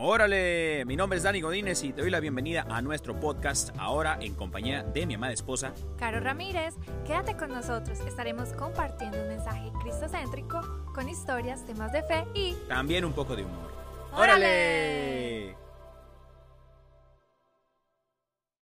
Órale, mi nombre es Dani Godínez y te doy la bienvenida a nuestro podcast ahora en compañía de mi amada esposa. Caro Ramírez, quédate con nosotros. Estaremos compartiendo un mensaje cristocéntrico con historias, temas de fe y También un poco de humor. ¡Órale!